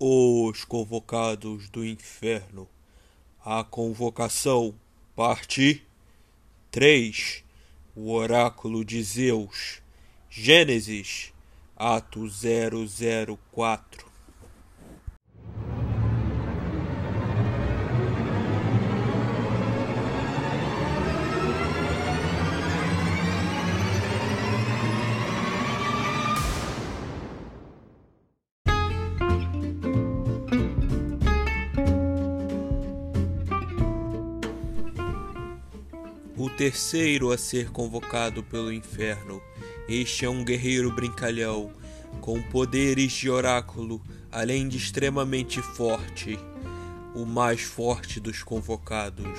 Os convocados do inferno. A convocação, parte 3. O oráculo de Zeus. Gênesis, ato 004. O terceiro a ser convocado pelo inferno. Este é um guerreiro brincalhão, com poderes de oráculo, além de extremamente forte. O mais forte dos convocados.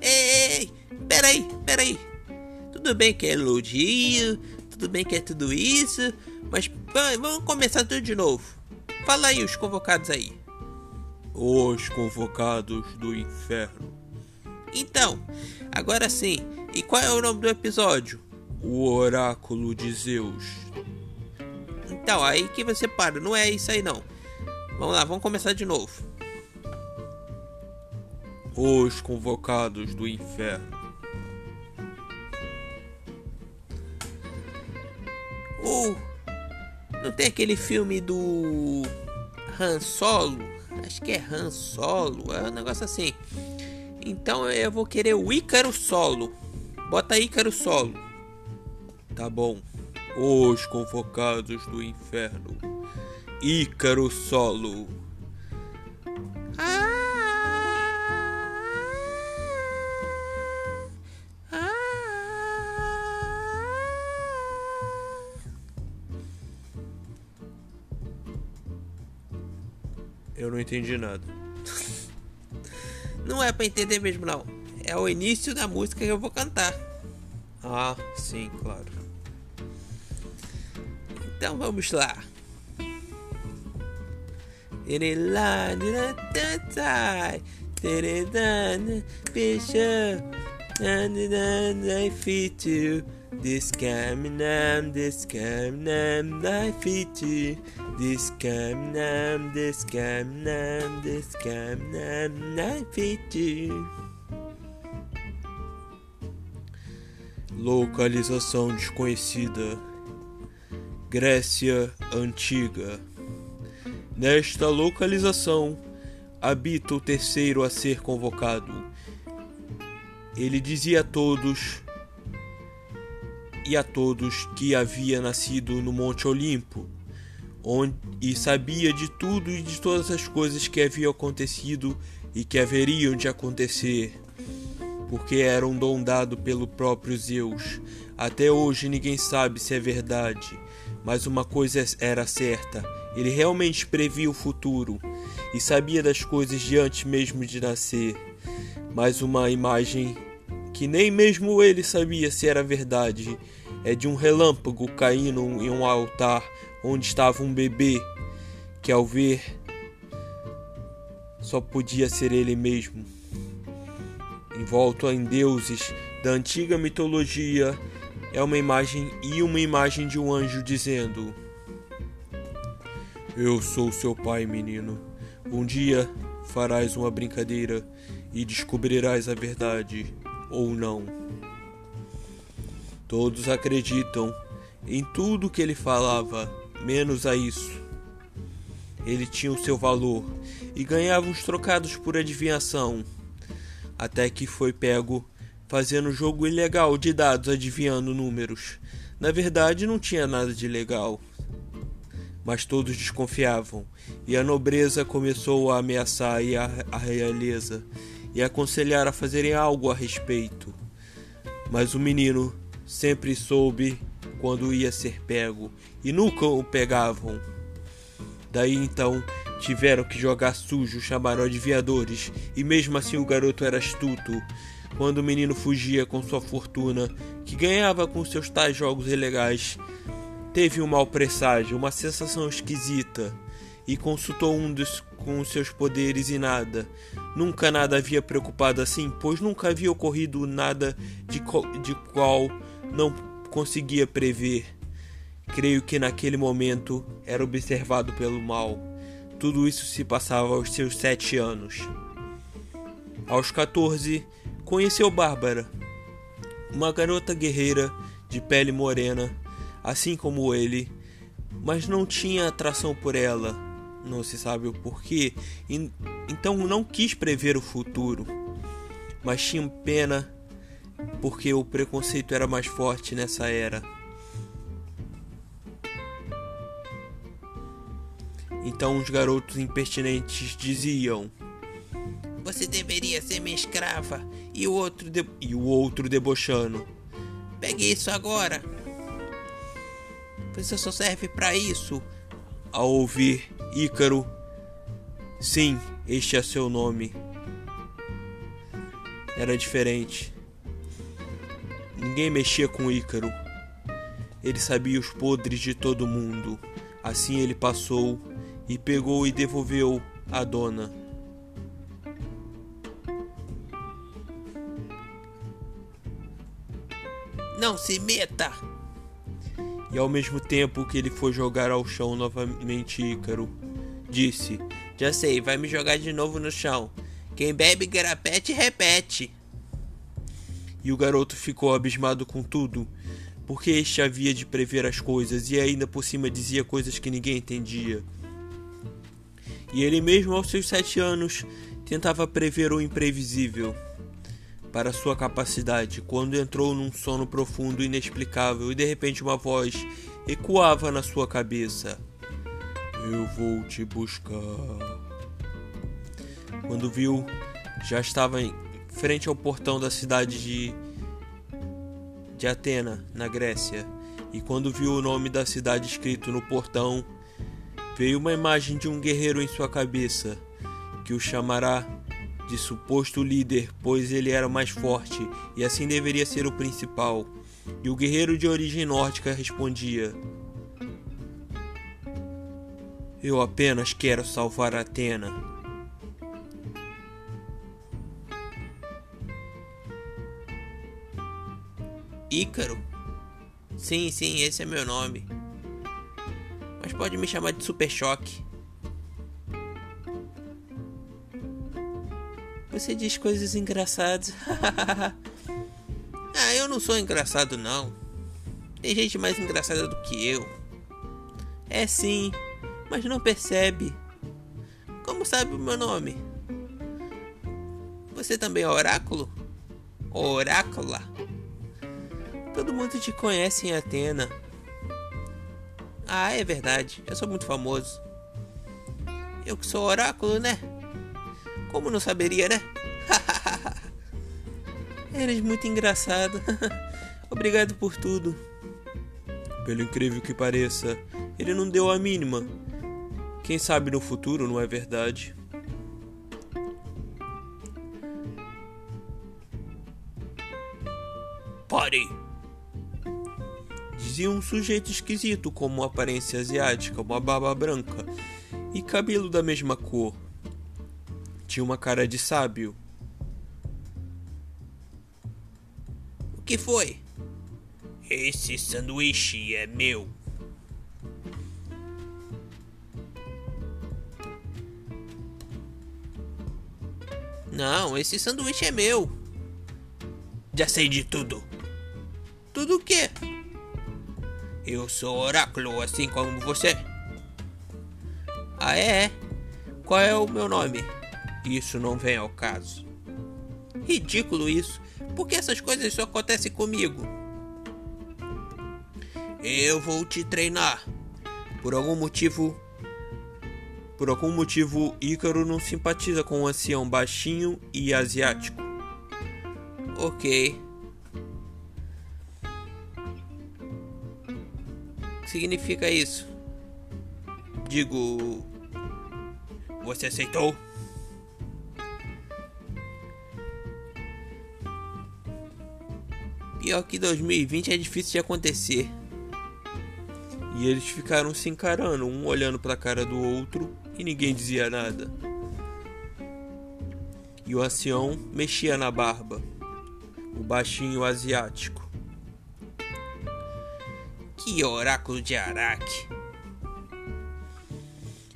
Ei, peraí, peraí. Tudo bem que é elogio, tudo bem que é tudo isso, mas vamos começar tudo de novo. Fala aí os convocados aí. Os convocados do inferno. Então, agora sim. E qual é o nome do episódio? O Oráculo de Zeus. Então, aí que você para, não é isso aí não. Vamos lá, vamos começar de novo. Os Convocados do Inferno. Uh, não tem aquele filme do Han Solo? Acho que é Han Solo, é um negócio assim. Então eu vou querer o Ícaro Solo. Bota Ícaro Solo. Tá bom. Os convocados do inferno. Ícaro Solo. Ah, ah, Eu não entendi nada. Não é pra entender mesmo não. É o início da música que eu vou cantar. Ah, sim, claro. Então vamos lá. This caminham, this caminham, I fit you. This caminham, this caminham, this. Localização desconhecida. Grécia Antiga. Nesta localização habita o terceiro a ser convocado. Ele dizia a todos e a todos que havia nascido no Monte Olimpo, onde, e sabia de tudo e de todas as coisas que haviam acontecido e que haveriam de acontecer, porque era um dom dado pelo próprio Zeus. Até hoje ninguém sabe se é verdade, mas uma coisa era certa: ele realmente previa o futuro e sabia das coisas de antes mesmo de nascer. Mas uma imagem que nem mesmo ele sabia se era verdade, é de um relâmpago caindo em um altar onde estava um bebê, que ao ver só podia ser ele mesmo. Envolto em deuses da antiga mitologia, é uma imagem e uma imagem de um anjo dizendo: Eu sou seu pai, menino. Um dia farás uma brincadeira e descobrirás a verdade ou não. Todos acreditam em tudo que ele falava, menos a isso. Ele tinha o seu valor e ganhava uns trocados por adivinhação, até que foi pego fazendo jogo ilegal de dados adivinhando números. Na verdade, não tinha nada de legal. Mas todos desconfiavam, e a nobreza começou a ameaçar a realeza e aconselhar a fazerem algo a respeito. Mas o menino sempre soube quando ia ser pego e nunca o pegavam. Daí então tiveram que jogar sujo, chamaram adivinhadores e mesmo assim o garoto era astuto. Quando o menino fugia com sua fortuna, que ganhava com seus tais jogos ilegais, teve um mau presságio, uma sensação esquisita e consultou um dos com seus poderes e nada. Nunca nada havia preocupado assim, pois nunca havia ocorrido nada de, de qual não conseguia prever. Creio que naquele momento era observado pelo mal. Tudo isso se passava aos seus sete anos. Aos 14, conheceu Bárbara, uma garota guerreira de pele morena, assim como ele, mas não tinha atração por ela, não se sabe o porquê, então não quis prever o futuro, mas tinha pena porque o preconceito era mais forte nessa era. Então os garotos impertinentes diziam: Você deveria ser minha escrava. E o outro, de... e o outro debochando: Pegue isso agora. Você só serve para isso. Ao ouvir Ícaro, sim, este é seu nome. Era diferente. Ninguém mexia com Ícaro. Ele sabia os podres de todo mundo. Assim ele passou e pegou e devolveu a dona. Não se meta! E ao mesmo tempo que ele foi jogar ao chão novamente Ícaro, disse: Já sei, vai me jogar de novo no chão. Quem bebe garapete repete. E o garoto ficou abismado com tudo, porque este havia de prever as coisas e ainda por cima dizia coisas que ninguém entendia. E ele mesmo aos seus sete anos tentava prever o imprevisível para sua capacidade quando entrou num sono profundo inexplicável e de repente uma voz ecoava na sua cabeça: Eu vou te buscar. Quando viu, já estava em frente ao portão da cidade de, de Atena, na Grécia, e quando viu o nome da cidade escrito no portão, veio uma imagem de um guerreiro em sua cabeça, que o chamará de suposto líder, pois ele era mais forte e assim deveria ser o principal. E o guerreiro de origem nórdica respondia: Eu apenas quero salvar Atena. Ícaro? Sim, sim, esse é meu nome. Mas pode me chamar de Super Choque. Você diz coisas engraçadas. ah, eu não sou engraçado não. Tem gente mais engraçada do que eu. É sim, mas não percebe. Como sabe o meu nome? Você também é oráculo? Orácula? Todo mundo te conhece em Atena. Ah, é verdade. Eu sou muito famoso. Eu que sou oráculo, né? Como não saberia, né? Eres muito engraçado. Obrigado por tudo. Pelo incrível que pareça, ele não deu a mínima. Quem sabe no futuro não é verdade? Pare! Dizia um sujeito esquisito com uma aparência asiática, uma barba branca e cabelo da mesma cor. Tinha uma cara de sábio. O que foi? Esse sanduíche é meu. Não, esse sanduíche é meu. Já sei de tudo. Tudo o quê? Eu sou oráculo, assim como você. Ah, é? Qual é o meu nome? Isso não vem ao caso. Ridículo isso. Por que essas coisas só acontecem comigo? Eu vou te treinar. Por algum motivo. Por algum motivo, Ícaro não simpatiza com um ancião baixinho e asiático. Ok. significa isso? Digo. Você aceitou? Pior que 2020 é difícil de acontecer. E eles ficaram se encarando, um olhando para a cara do outro e ninguém dizia nada. E o ancião mexia na barba, o baixinho asiático. Que oráculo de Araque!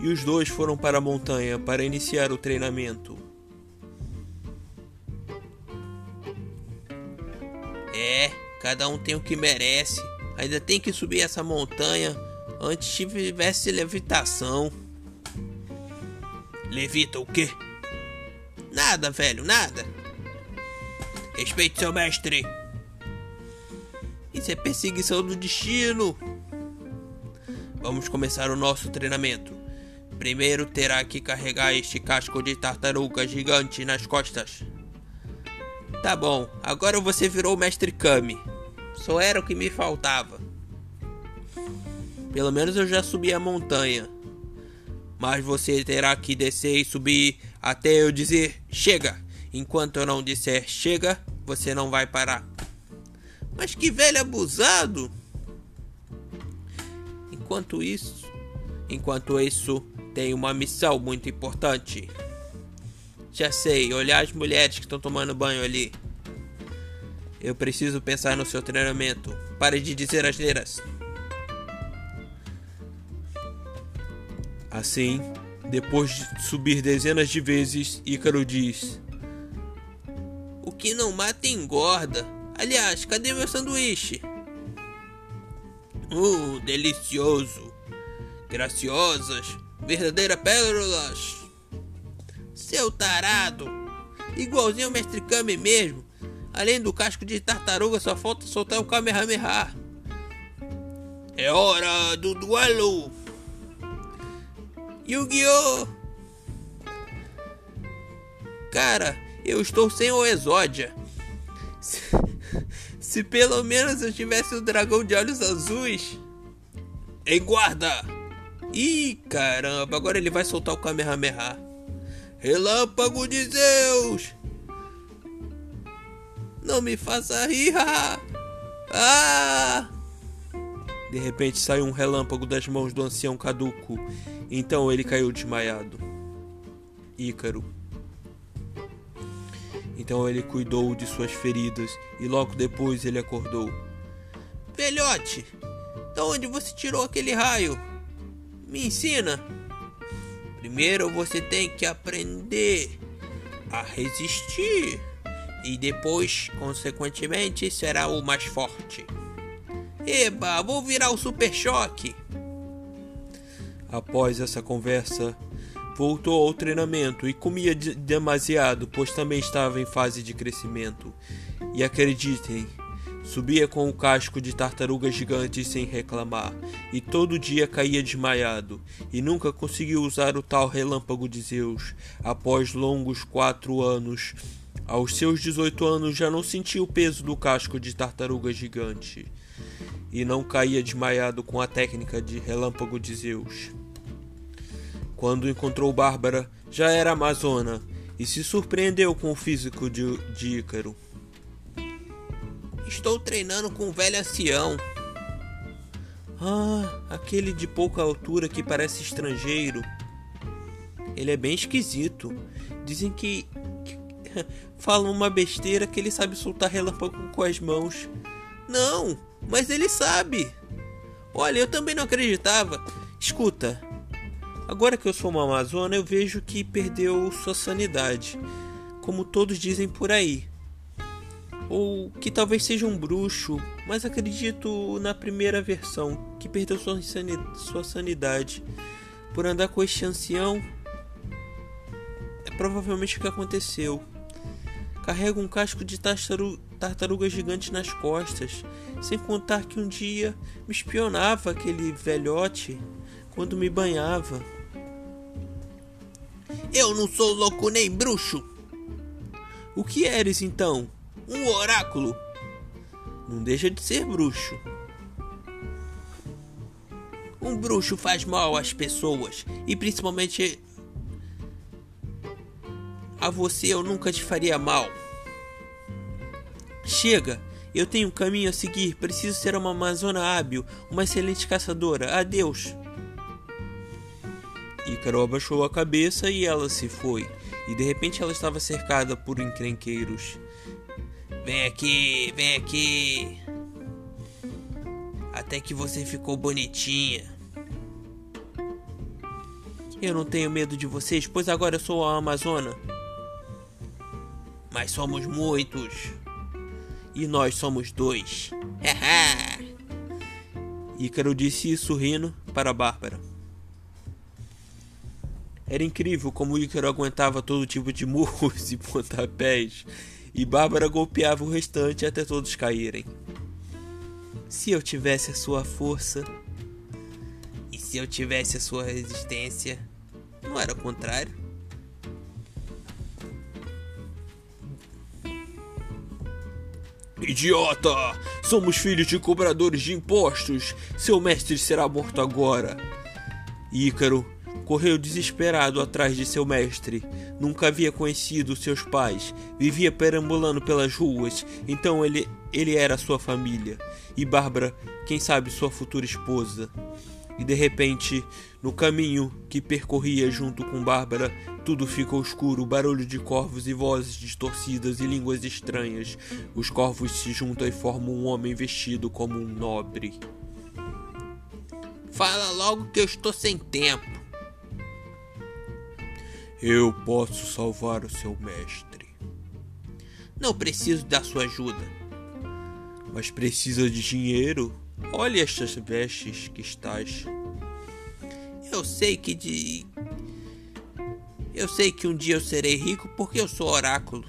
E e os dois foram para a montanha para iniciar o treinamento. É, cada um tem o que merece. Ainda tem que subir essa montanha antes tivesse levitação. Levita o quê? Nada, velho, nada. Respeite seu mestre. Isso é perseguição do destino. Vamos começar o nosso treinamento. Primeiro terá que carregar este casco de tartaruga gigante nas costas. Tá bom, agora você virou o mestre Kami. Só era o que me faltava. Pelo menos eu já subi a montanha. Mas você terá que descer e subir até eu dizer chega. Enquanto eu não disser chega, você não vai parar. Mas que velho abusado! Enquanto isso, enquanto isso, tem uma missão muito importante. Já sei, olhar as mulheres que estão tomando banho ali. Eu preciso pensar no seu treinamento. Pare de dizer asneiras. Assim, depois de subir dezenas de vezes, Ícaro diz: O que não mata engorda. Aliás, cadê meu sanduíche? Uh, delicioso. Graciosas, verdadeiras pérolas. Seu tarado. Igualzinho o mestre Kame mesmo. Além do casco de tartaruga, só falta soltar o Kamehameha. É hora do duelo! Yu-Gi-Oh! Cara, eu estou sem o Exódia. Se, se, pelo menos eu tivesse o dragão de olhos azuis. Ei, guarda! Ih, caramba, agora ele vai soltar o Kamehameha. Relâmpago de Zeus! Não me faça rir! Ah! De repente saiu um relâmpago das mãos do ancião caduco então ele caiu desmaiado. Ícaro. Então ele cuidou de suas feridas e logo depois ele acordou. Velhote, de onde você tirou aquele raio? Me ensina. Primeiro você tem que aprender a resistir e depois, consequentemente, será o mais forte. Eba, vou virar o super choque. Após essa conversa, voltou ao treinamento e comia demasiado, pois também estava em fase de crescimento. E acreditem, subia com o casco de tartaruga gigante sem reclamar, e todo dia caía desmaiado, e nunca conseguiu usar o tal relâmpago de Zeus. Após longos quatro anos, aos seus 18 anos já não sentia o peso do casco de tartaruga gigante, e não caía desmaiado com a técnica de relâmpago de Zeus. Quando encontrou Bárbara, já era amazona e se surpreendeu com o físico de, de Ícaro. Estou treinando com um velho ancião. Ah, aquele de pouca altura que parece estrangeiro. Ele é bem esquisito. Dizem que, que falam uma besteira que ele sabe soltar relâmpago com as mãos. Não, mas ele sabe. Olha, eu também não acreditava. Escuta, Agora que eu sou uma amazona, eu vejo que perdeu sua sanidade, como todos dizem por aí. Ou que talvez seja um bruxo, mas acredito na primeira versão, que perdeu sua, sanidade por andar com este ancião. É provavelmente o que aconteceu. Carrega um casco de tartaruga gigante nas costas, sem contar que um dia me espionava aquele velhote quando me banhava. Eu não sou louco nem bruxo. O que eres então? Um oráculo. Não deixa de ser bruxo. Um bruxo faz mal às pessoas e principalmente a você eu nunca te faria mal. Chega, eu tenho um caminho a seguir. Preciso ser uma amazona hábil, uma excelente caçadora. Adeus. Ícaro abaixou a cabeça e ela se foi. E de repente ela estava cercada por encrenqueiros. Vem aqui, vem aqui. Até que você ficou bonitinha. Eu não tenho medo de vocês, pois agora eu sou a Amazona. Mas somos muitos. E nós somos dois. Ícaro disse isso rindo para Bárbara. Era incrível como Ícaro aguentava todo tipo de murros e pontapés, e Bárbara golpeava o restante até todos caírem. Se eu tivesse a sua força, e se eu tivesse a sua resistência, não era o contrário? Idiota! Somos filhos de cobradores de impostos! Seu mestre será morto agora! Ícaro correu desesperado atrás de seu mestre. Nunca havia conhecido seus pais, vivia perambulando pelas ruas, então ele, ele era sua família. E Bárbara, quem sabe sua futura esposa. E de repente, no caminho que percorria junto com Bárbara, tudo ficou escuro, barulho de corvos e vozes distorcidas e línguas estranhas. Os corvos se juntam e formam um homem vestido como um nobre. Fala logo que eu estou sem tempo. Eu posso salvar o seu mestre. Não preciso da sua ajuda. Mas precisa de dinheiro? Olhe estas vestes que estás. Eu sei que de. Eu sei que um dia eu serei rico porque eu sou oráculo.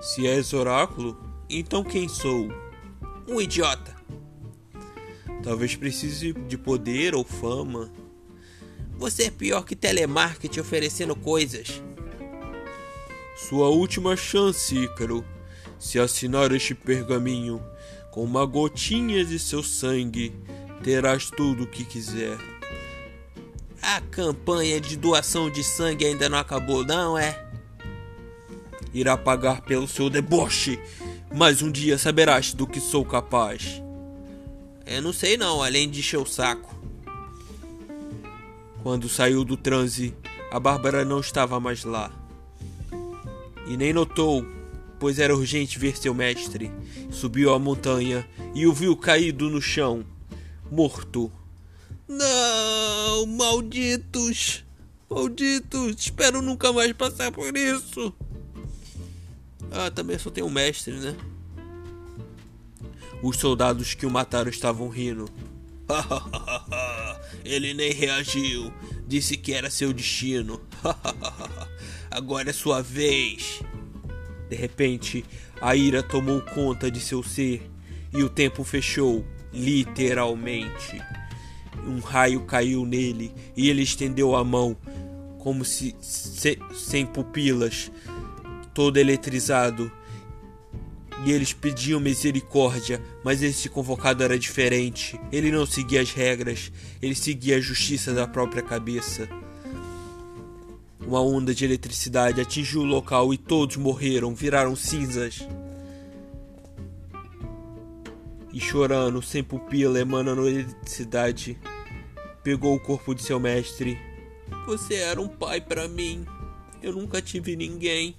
Se és oráculo, então quem sou? Um idiota. Talvez precise de poder ou fama. Você é pior que telemarketing oferecendo coisas. Sua última chance, Ícaro. Se assinar este pergaminho com uma gotinha de seu sangue, terás tudo o que quiser. A campanha de doação de sangue ainda não acabou, não é? Irá pagar pelo seu deboche, mas um dia saberás do que sou capaz. Eu não sei não, além de encher o saco. Quando saiu do transe, a Bárbara não estava mais lá. E nem notou, pois era urgente ver seu mestre. Subiu a montanha e o viu caído no chão, morto. Não, malditos! Malditos! Espero nunca mais passar por isso! Ah, também só tem um mestre, né? Os soldados que o mataram estavam rindo. Ele nem reagiu. Disse que era seu destino. Agora é sua vez. De repente, a ira tomou conta de seu ser e o tempo fechou, literalmente. Um raio caiu nele e ele estendeu a mão, como se, se sem pupilas, todo eletrizado, e eles pediam misericórdia, mas esse convocado era diferente. Ele não seguia as regras, ele seguia a justiça da própria cabeça. Uma onda de eletricidade atingiu o local e todos morreram, viraram cinzas. E chorando, sem pupila, emanando eletricidade, pegou o corpo de seu mestre. Você era um pai para mim. Eu nunca tive ninguém.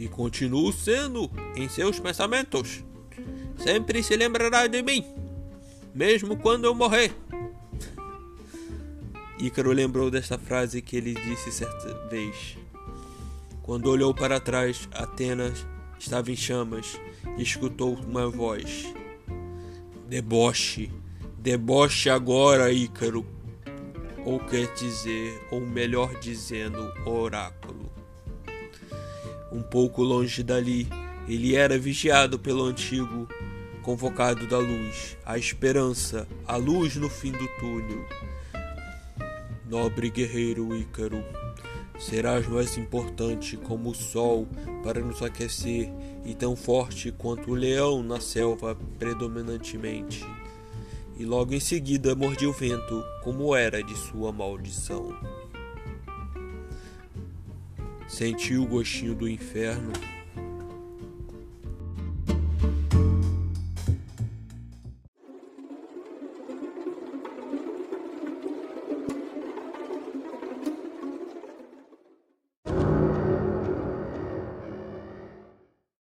E continuo sendo em seus pensamentos. Sempre se lembrará de mim, mesmo quando eu morrer. Ícaro lembrou desta frase que ele disse certa vez. Quando olhou para trás, Atenas estava em chamas e escutou uma voz: Deboche, deboche agora, Ícaro. Ou quer dizer, ou melhor dizendo, oráculo. Um pouco longe dali, ele era vigiado pelo antigo convocado da luz, a esperança, a luz no fim do túnel. Nobre guerreiro Ícaro, serás mais importante como o sol para nos aquecer e tão forte quanto o leão na selva predominantemente. E logo em seguida mordia o vento, como era de sua maldição. Sentiu o gostinho do inferno